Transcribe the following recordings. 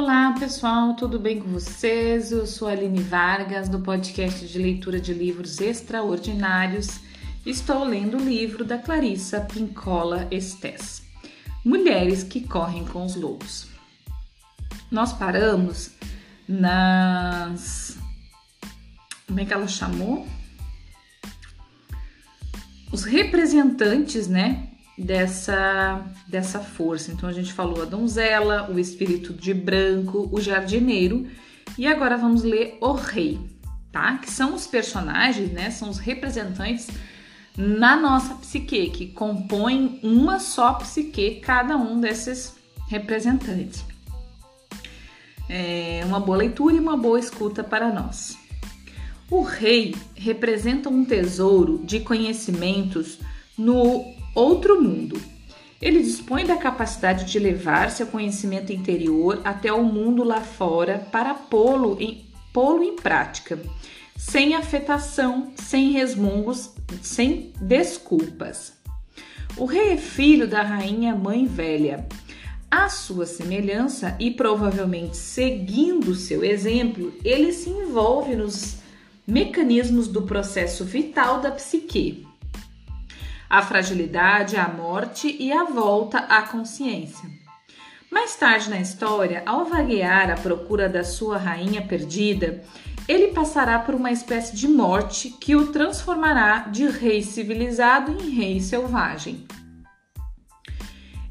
Olá pessoal, tudo bem com vocês? Eu sou Aline Vargas do podcast de leitura de livros extraordinários. Estou lendo o livro da Clarissa Pincola Estes, Mulheres que Correm com os Lobos. Nós paramos nas. Como é que ela chamou? Os representantes, né, dessa, dessa força. Então a gente falou a donzela, o espírito de branco, o jardineiro e agora vamos ler o rei, tá? Que são os personagens, né? São os representantes na nossa psique, que compõem uma só psique, cada um desses representantes. É uma boa leitura e uma boa escuta para nós. O rei representa um tesouro de conhecimentos no outro mundo. Ele dispõe da capacidade de levar seu conhecimento interior até o mundo lá fora para pô-lo em, pô em prática, sem afetação, sem resmungos, sem desculpas. O rei é filho da rainha mãe velha. À sua semelhança e provavelmente seguindo seu exemplo, ele se envolve nos mecanismos do processo vital da psique a fragilidade, a morte e a volta à consciência. Mais tarde na história, ao vaguear à procura da sua rainha perdida, ele passará por uma espécie de morte que o transformará de rei civilizado em rei selvagem.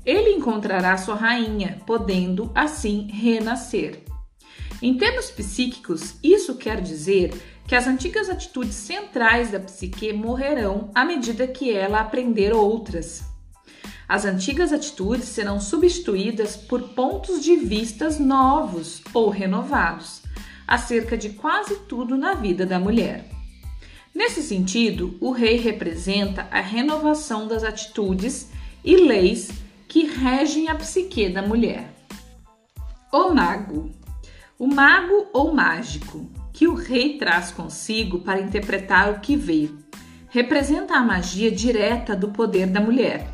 Ele encontrará sua rainha, podendo assim renascer. Em termos psíquicos, isso quer dizer que as antigas atitudes centrais da psique morrerão à medida que ela aprender outras. As antigas atitudes serão substituídas por pontos de vistas novos ou renovados acerca de quase tudo na vida da mulher. Nesse sentido, o rei representa a renovação das atitudes e leis que regem a psique da mulher. O mago o mago ou mágico, que o rei traz consigo para interpretar o que vê, representa a magia direta do poder da mulher.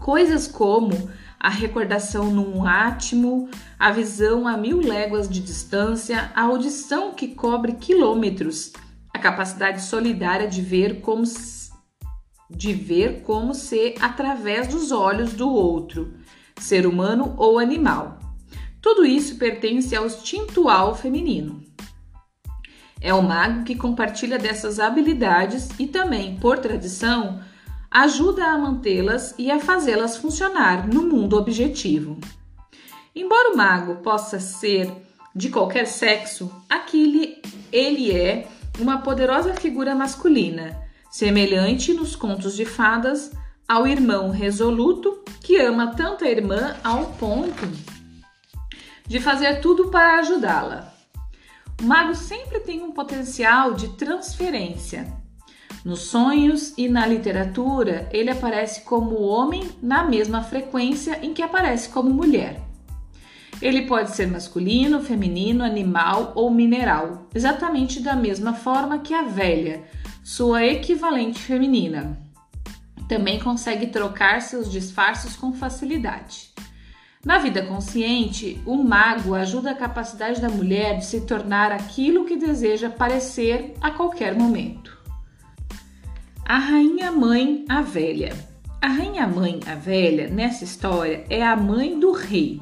Coisas como a recordação num átimo, a visão a mil léguas de distância, a audição que cobre quilômetros, a capacidade solidária de ver como de ver como se através dos olhos do outro, ser humano ou animal. Tudo isso pertence ao instintual feminino. É o mago que compartilha dessas habilidades e também, por tradição, ajuda a mantê-las e a fazê-las funcionar no mundo objetivo. Embora o mago possa ser de qualquer sexo, aquele ele é uma poderosa figura masculina, semelhante nos contos de fadas ao irmão resoluto que ama tanto a irmã ao ponto de fazer tudo para ajudá-la. O mago sempre tem um potencial de transferência. Nos sonhos e na literatura, ele aparece como homem na mesma frequência em que aparece como mulher. Ele pode ser masculino, feminino, animal ou mineral, exatamente da mesma forma que a velha, sua equivalente feminina. Também consegue trocar seus disfarces com facilidade. Na vida consciente, o mago ajuda a capacidade da mulher de se tornar aquilo que deseja parecer a qualquer momento. A Rainha Mãe, a Velha. A Rainha Mãe, a Velha, nessa história, é a mãe do rei.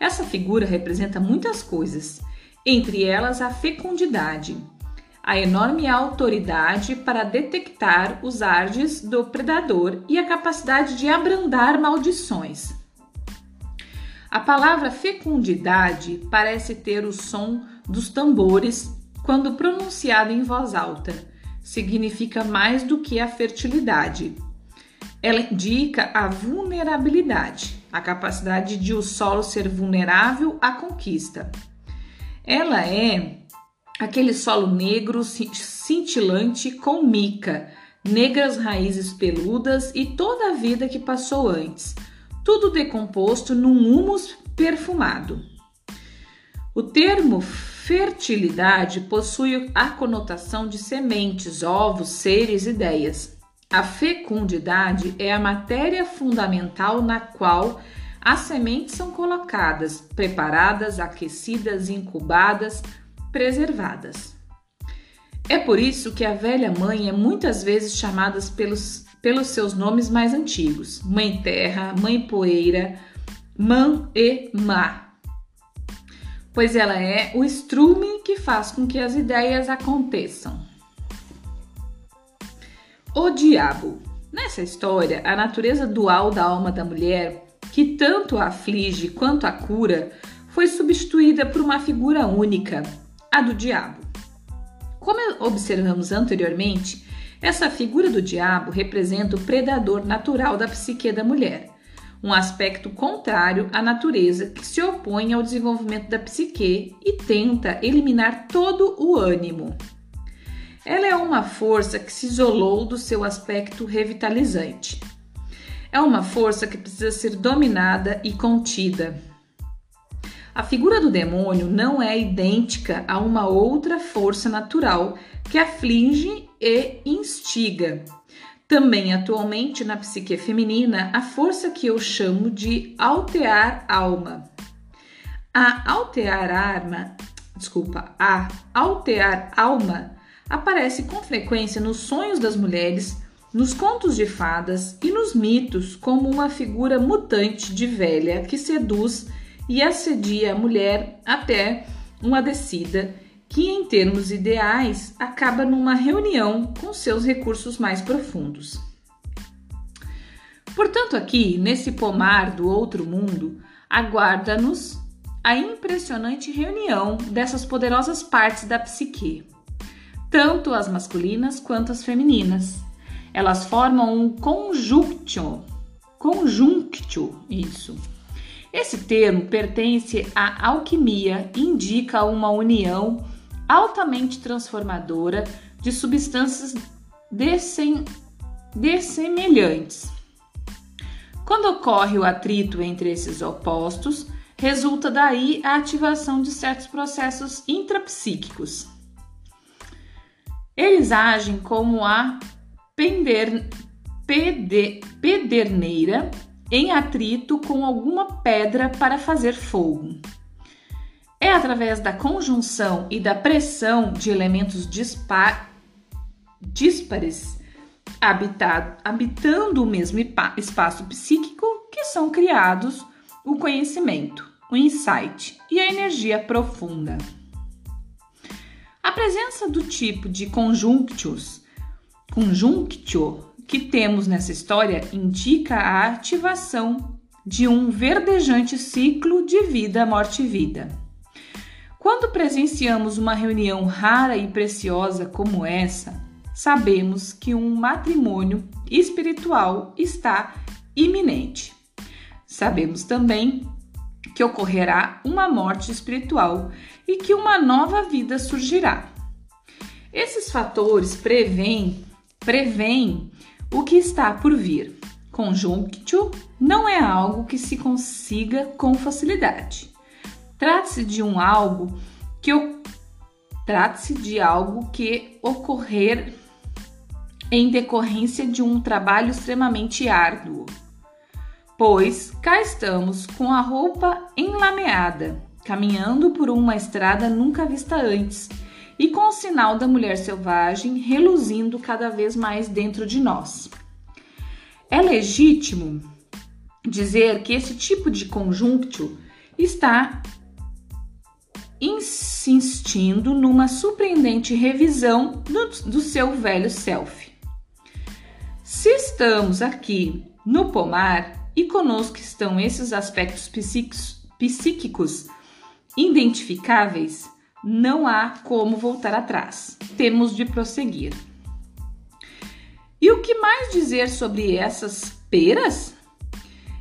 Essa figura representa muitas coisas, entre elas a fecundidade, a enorme autoridade para detectar os ardes do predador e a capacidade de abrandar maldições. A palavra fecundidade parece ter o som dos tambores quando pronunciada em voz alta. Significa mais do que a fertilidade. Ela indica a vulnerabilidade, a capacidade de o solo ser vulnerável à conquista. Ela é aquele solo negro cintilante com mica, negras raízes peludas e toda a vida que passou antes tudo decomposto num humus perfumado. O termo fertilidade possui a conotação de sementes, ovos, seres, ideias. A fecundidade é a matéria fundamental na qual as sementes são colocadas, preparadas, aquecidas, incubadas, preservadas. É por isso que a velha mãe é muitas vezes chamada pelos, pelos seus nomes mais antigos: Mãe Terra, Mãe Poeira, Mãe e Má. Pois ela é o estrume que faz com que as ideias aconteçam. O diabo. Nessa história, a natureza dual da alma da mulher, que tanto a aflige quanto a cura, foi substituída por uma figura única, a do diabo. Como observamos anteriormente, essa figura do diabo representa o predador natural da psique da mulher, um aspecto contrário à natureza que se opõe ao desenvolvimento da psique e tenta eliminar todo o ânimo. Ela é uma força que se isolou do seu aspecto revitalizante. É uma força que precisa ser dominada e contida. A figura do demônio não é idêntica a uma outra força natural que aflige e instiga. Também atualmente na psique feminina, a força que eu chamo de alterar alma. A alterar arma, desculpa, a alterar alma aparece com frequência nos sonhos das mulheres, nos contos de fadas e nos mitos como uma figura mutante de velha que seduz e assedia a mulher até uma descida que, em termos ideais, acaba numa reunião com seus recursos mais profundos. Portanto, aqui, nesse pomar do outro mundo, aguarda-nos a impressionante reunião dessas poderosas partes da psique tanto as masculinas quanto as femininas. Elas formam um conjunctio, conjunctio, isso. Esse termo pertence à alquimia e indica uma união altamente transformadora de substâncias dessemelhantes. Quando ocorre o atrito entre esses opostos, resulta daí a ativação de certos processos intrapsíquicos. Eles agem como a pender, pede, pederneira em atrito com alguma pedra para fazer fogo. É através da conjunção e da pressão de elementos dispar, díspares habitado, habitando o mesmo espaço psíquico que são criados o conhecimento, o insight e a energia profunda. A presença do tipo de conjunctios, conjunctio que temos nessa história indica a ativação de um verdejante ciclo de vida, morte e vida. Quando presenciamos uma reunião rara e preciosa como essa, sabemos que um matrimônio espiritual está iminente. Sabemos também que ocorrerá uma morte espiritual e que uma nova vida surgirá. Esses fatores prevêem, prevêem o que está por vir. Conjunctio não é algo que se consiga com facilidade. Trata-se de um algo que trata-se de algo que ocorrer em decorrência de um trabalho extremamente árduo pois cá estamos com a roupa enlameada, caminhando por uma estrada nunca vista antes e com o sinal da mulher selvagem reluzindo cada vez mais dentro de nós. É legítimo dizer que esse tipo de conjunto está insistindo numa surpreendente revisão do, do seu velho self. Se estamos aqui no pomar, e conosco estão esses aspectos psíquicos, psíquicos identificáveis, não há como voltar atrás. Temos de prosseguir. E o que mais dizer sobre essas peras?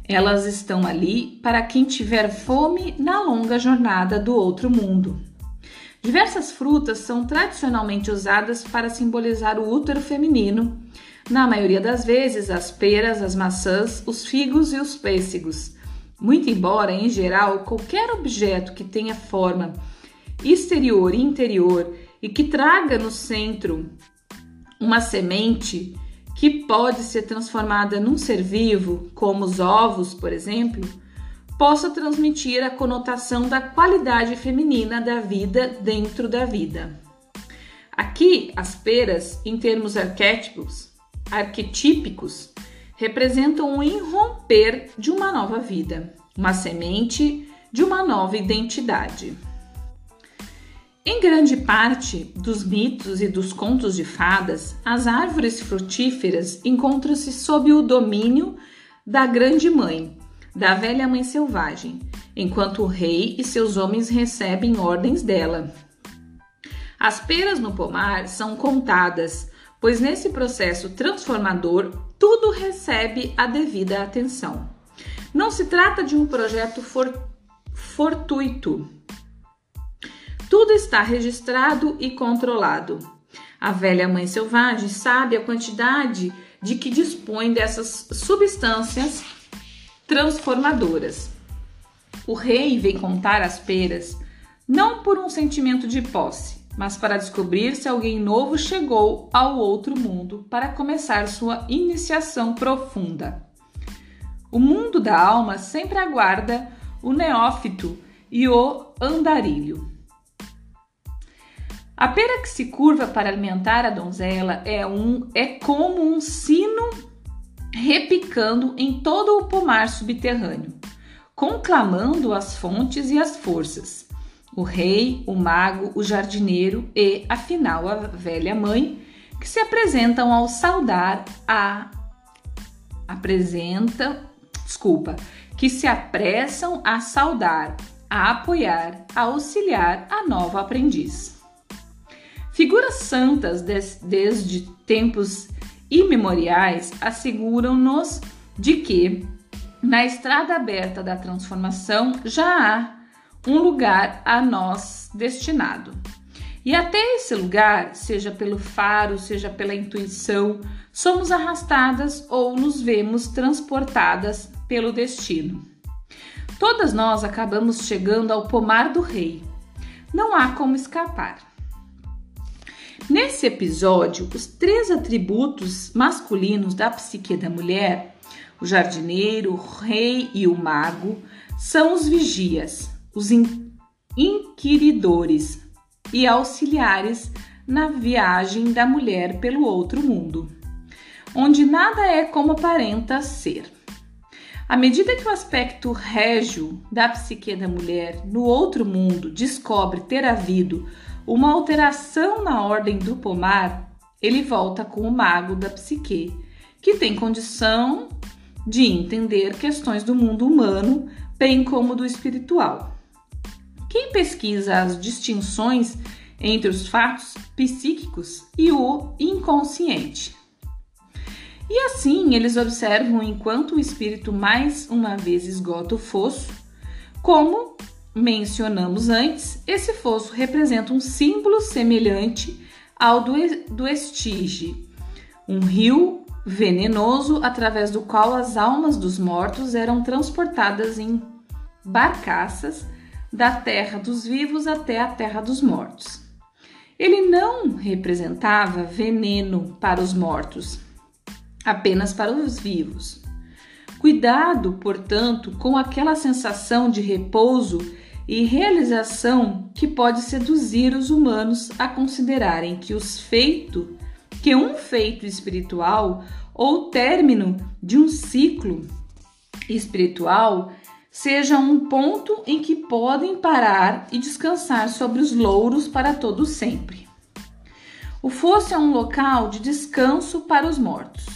Elas estão ali para quem tiver fome na longa jornada do outro mundo. Diversas frutas são tradicionalmente usadas para simbolizar o útero feminino na maioria das vezes, as peras, as maçãs, os figos e os pêssegos. Muito embora, em geral, qualquer objeto que tenha forma exterior e interior e que traga no centro uma semente que pode ser transformada num ser vivo, como os ovos, por exemplo, possa transmitir a conotação da qualidade feminina da vida dentro da vida. Aqui, as peras, em termos arquétipos, arquetípicos, representam o irromper de uma nova vida, uma semente de uma nova identidade. Em grande parte dos mitos e dos contos de fadas, as árvores frutíferas encontram-se sob o domínio da Grande Mãe, da velha Mãe Selvagem, enquanto o rei e seus homens recebem ordens dela. As peras no pomar são contadas, pois nesse processo transformador tudo recebe a devida atenção. Não se trata de um projeto for, fortuito. Tudo está registrado e controlado. A velha mãe selvagem sabe a quantidade de que dispõe dessas substâncias transformadoras. O rei vem contar as peras não por um sentimento de posse, mas para descobrir se alguém novo chegou ao outro mundo para começar sua iniciação profunda. O mundo da alma sempre aguarda o neófito e o andarilho. A pera que se curva para alimentar a donzela é, um, é como um sino repicando em todo o pomar subterrâneo, conclamando as fontes e as forças o rei, o mago, o jardineiro e, afinal, a velha mãe, que se apresentam ao saudar a apresenta, desculpa, que se apressam a saudar, a apoiar, a auxiliar a nova aprendiz. Figuras santas des, desde tempos imemoriais asseguram-nos de que na estrada aberta da transformação já há um lugar a nós destinado. E até esse lugar, seja pelo faro, seja pela intuição, somos arrastadas ou nos vemos transportadas pelo destino. Todas nós acabamos chegando ao pomar do rei. Não há como escapar. Nesse episódio, os três atributos masculinos da psique da mulher, o jardineiro, o rei e o mago, são os vigias, os inquiridores e auxiliares na viagem da mulher pelo outro mundo, onde nada é como aparenta ser. À medida que o aspecto régio da psique da mulher no outro mundo descobre ter havido uma alteração na ordem do pomar, ele volta com o mago da psique, que tem condição de entender questões do mundo humano, bem como do espiritual. Quem pesquisa as distinções entre os fatos psíquicos e o inconsciente. E assim eles observam enquanto o espírito mais uma vez esgota o fosso, como mencionamos antes, esse fosso representa um símbolo semelhante ao do, do estige, um rio venenoso através do qual as almas dos mortos eram transportadas em barcaças da terra dos vivos até a terra dos mortos. Ele não representava veneno para os mortos, apenas para os vivos. Cuidado, portanto, com aquela sensação de repouso e realização que pode seduzir os humanos a considerarem que os feito, que um feito espiritual ou término de um ciclo espiritual seja um ponto em que podem parar e descansar sobre os louros para todo sempre. O fosso é um local de descanso para os mortos,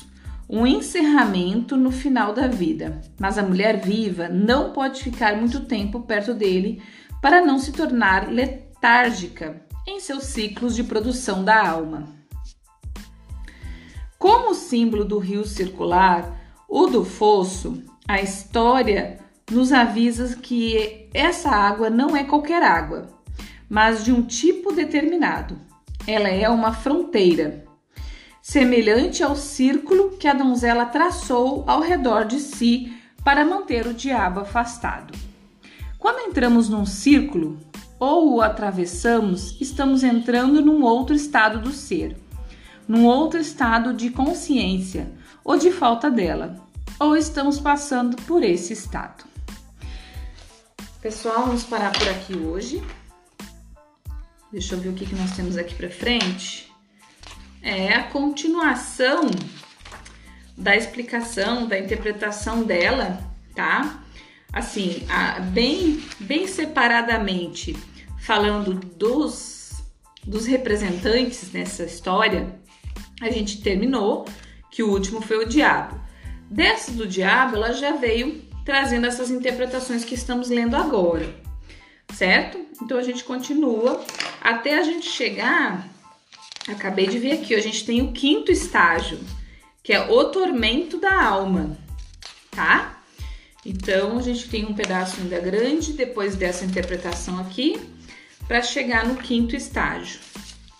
um encerramento no final da vida, mas a mulher viva não pode ficar muito tempo perto dele para não se tornar letárgica em seus ciclos de produção da alma. Como símbolo do rio circular, o do fosso, a história nos avisa que essa água não é qualquer água, mas de um tipo determinado. Ela é uma fronteira, semelhante ao círculo que a donzela traçou ao redor de si para manter o diabo afastado. Quando entramos num círculo ou o atravessamos, estamos entrando num outro estado do ser, num outro estado de consciência ou de falta dela, ou estamos passando por esse estado. Pessoal, vamos parar por aqui hoje. Deixa eu ver o que, nós temos aqui para frente. É a continuação da explicação, da interpretação dela, tá? Assim, a, bem, bem separadamente, falando dos, dos representantes nessa história, a gente terminou que o último foi o diabo. Dessa do diabo, ela já veio trazendo essas interpretações que estamos lendo agora, certo? Então a gente continua até a gente chegar. Acabei de ver aqui, a gente tem o quinto estágio, que é o tormento da alma, tá? Então a gente tem um pedaço ainda grande depois dessa interpretação aqui, para chegar no quinto estágio.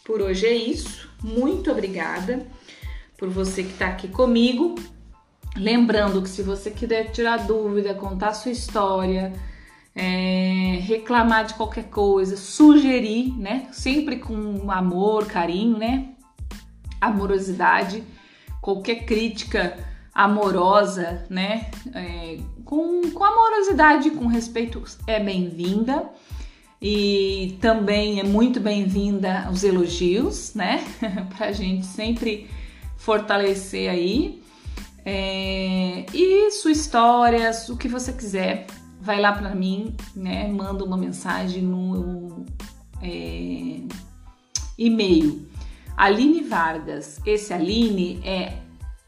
Por hoje é isso. Muito obrigada por você que está aqui comigo. Lembrando que se você quiser tirar dúvida, contar sua história, é, reclamar de qualquer coisa, sugerir, né? Sempre com amor, carinho, né? Amorosidade, qualquer crítica amorosa, né? É, com, com amorosidade, com respeito, é bem-vinda. E também é muito bem-vinda os elogios, né? pra gente sempre fortalecer aí. É, e sua história, o que você quiser, vai lá para mim, né? Manda uma mensagem no é, e-mail. Aline Vargas. Esse Aline é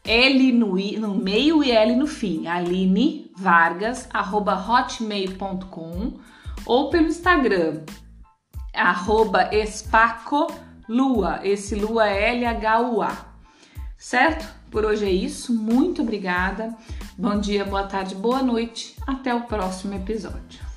L no, I, no meio e L no fim. Aline Vargas, arroba hotmail.com ou pelo Instagram, arroba espacolua. Esse lua é L-H-U-A. Certo? Por hoje é isso. Muito obrigada. Bom dia, boa tarde, boa noite. Até o próximo episódio.